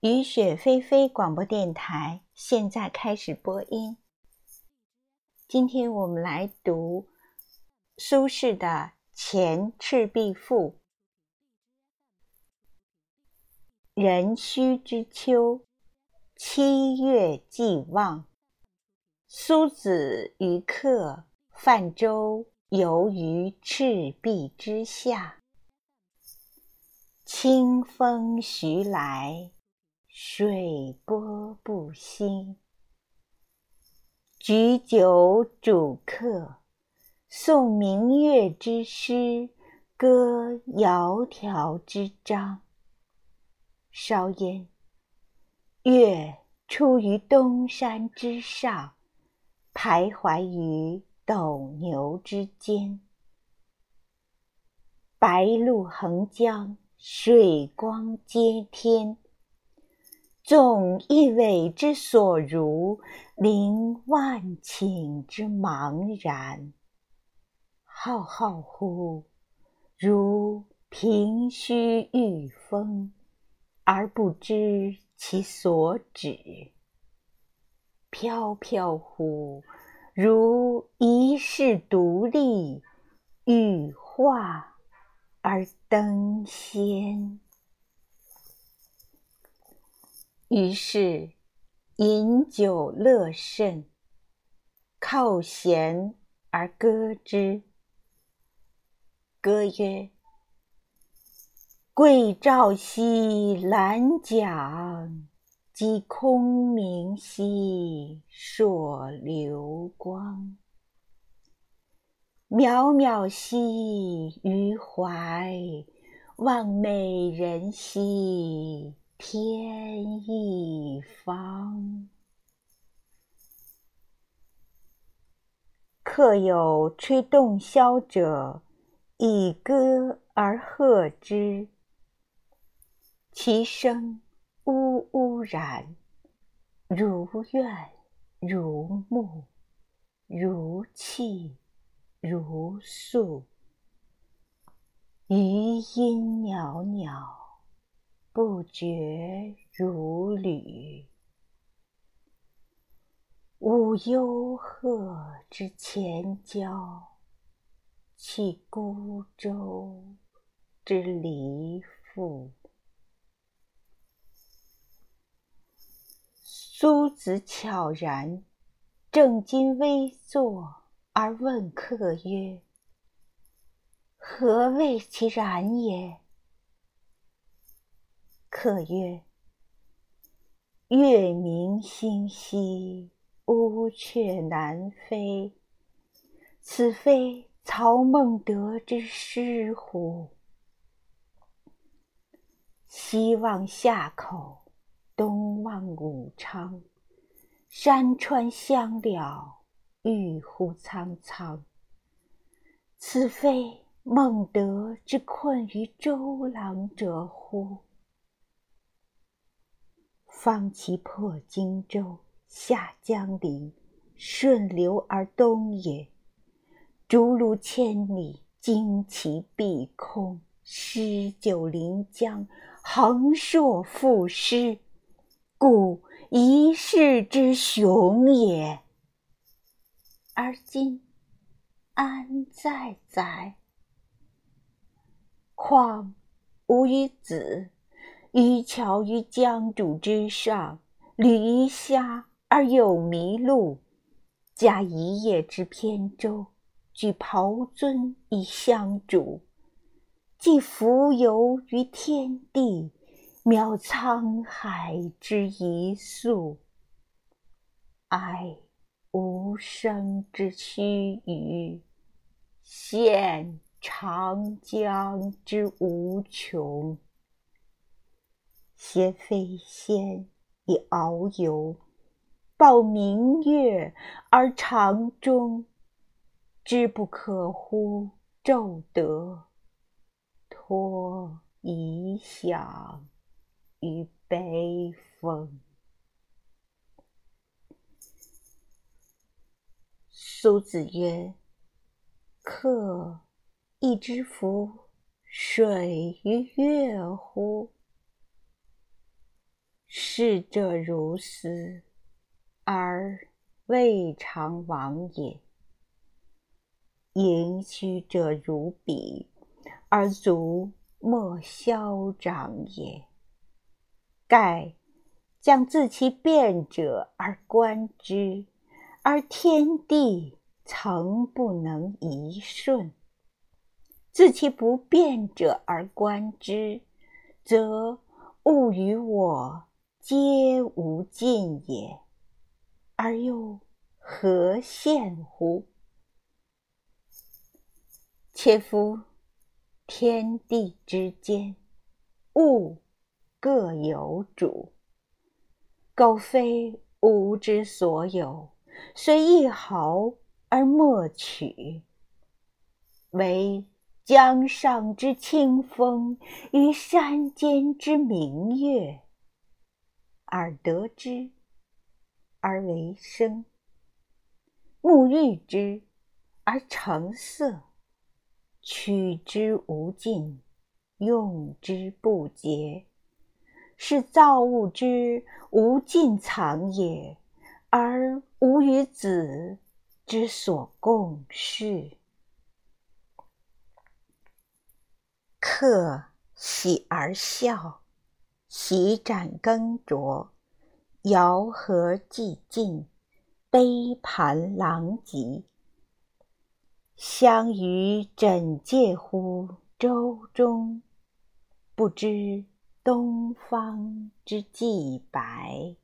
雨雪霏霏广播电台现在开始播音。今天我们来读苏轼的《前赤壁赋》：壬戌之秋，七月既望，苏子与客泛舟游于赤壁之下，清风徐来。水波不兴，举酒属客，诵明月之诗，歌窈窕之章。稍焉，月出于东山之上，徘徊于斗牛之间。白露横江，水光接天。纵一苇之所如，凌万顷之茫然。浩浩乎如凭虚御风，而不知其所止；飘飘乎如遗世独立，羽化而登仙。于是饮酒乐甚，靠弦而歌之。歌曰：“桂棹兮兰桨，击空明兮烁流光。渺渺兮予怀，望美人兮。”天一方。客有吹洞箫者，以歌而和之。其声呜呜然，如怨如慕，如泣如诉，余音袅袅。不觉如缕，吾忧壑之潜蛟，弃孤舟之嫠妇。苏子悄然，正襟危坐而问客曰：“何谓其然也？”客曰：“月明星稀，乌鹊南飞。此非曹孟德之诗乎？西望夏口，东望武昌，山川相了，郁乎苍苍。此非孟德之困于周郎者乎？”方其破荆州，下江陵，顺流而东也。逐鹿千里，旌旗蔽空，诗酒临江，横槊赋诗，故一世之雄也。而今安在哉？况吾与子。渔樵于江渚之上，侣鱼虾而友麋鹿，驾一叶之扁舟，举匏樽以相属，寄蜉蝣于天地，渺沧海之一粟。哀吾生之须臾，羡长江之无穷。挟飞仙以遨游，抱明月而长终，知不可乎骤得，托遗响于悲风。苏子曰：“客亦知夫水与月乎？”逝者如斯，而未尝往也；盈虚者如彼，而足莫消长也。盖将自其变者而观之，而天地曾不能一瞬；自其不变者而观之，则物与我皆无尽也，而又何羡乎？且夫天地之间，物各有主。苟非吾之所有，虽一毫而莫取。惟江上之清风，与山间之明月，而得之而为声，目遇之而成色，取之无尽，用之不竭。是造物之无尽藏也，而吾与子之所共适。客喜而笑，席盏羹酌，肴核既尽，杯盘狼藉。相与枕藉乎舟中，不知东方之既白。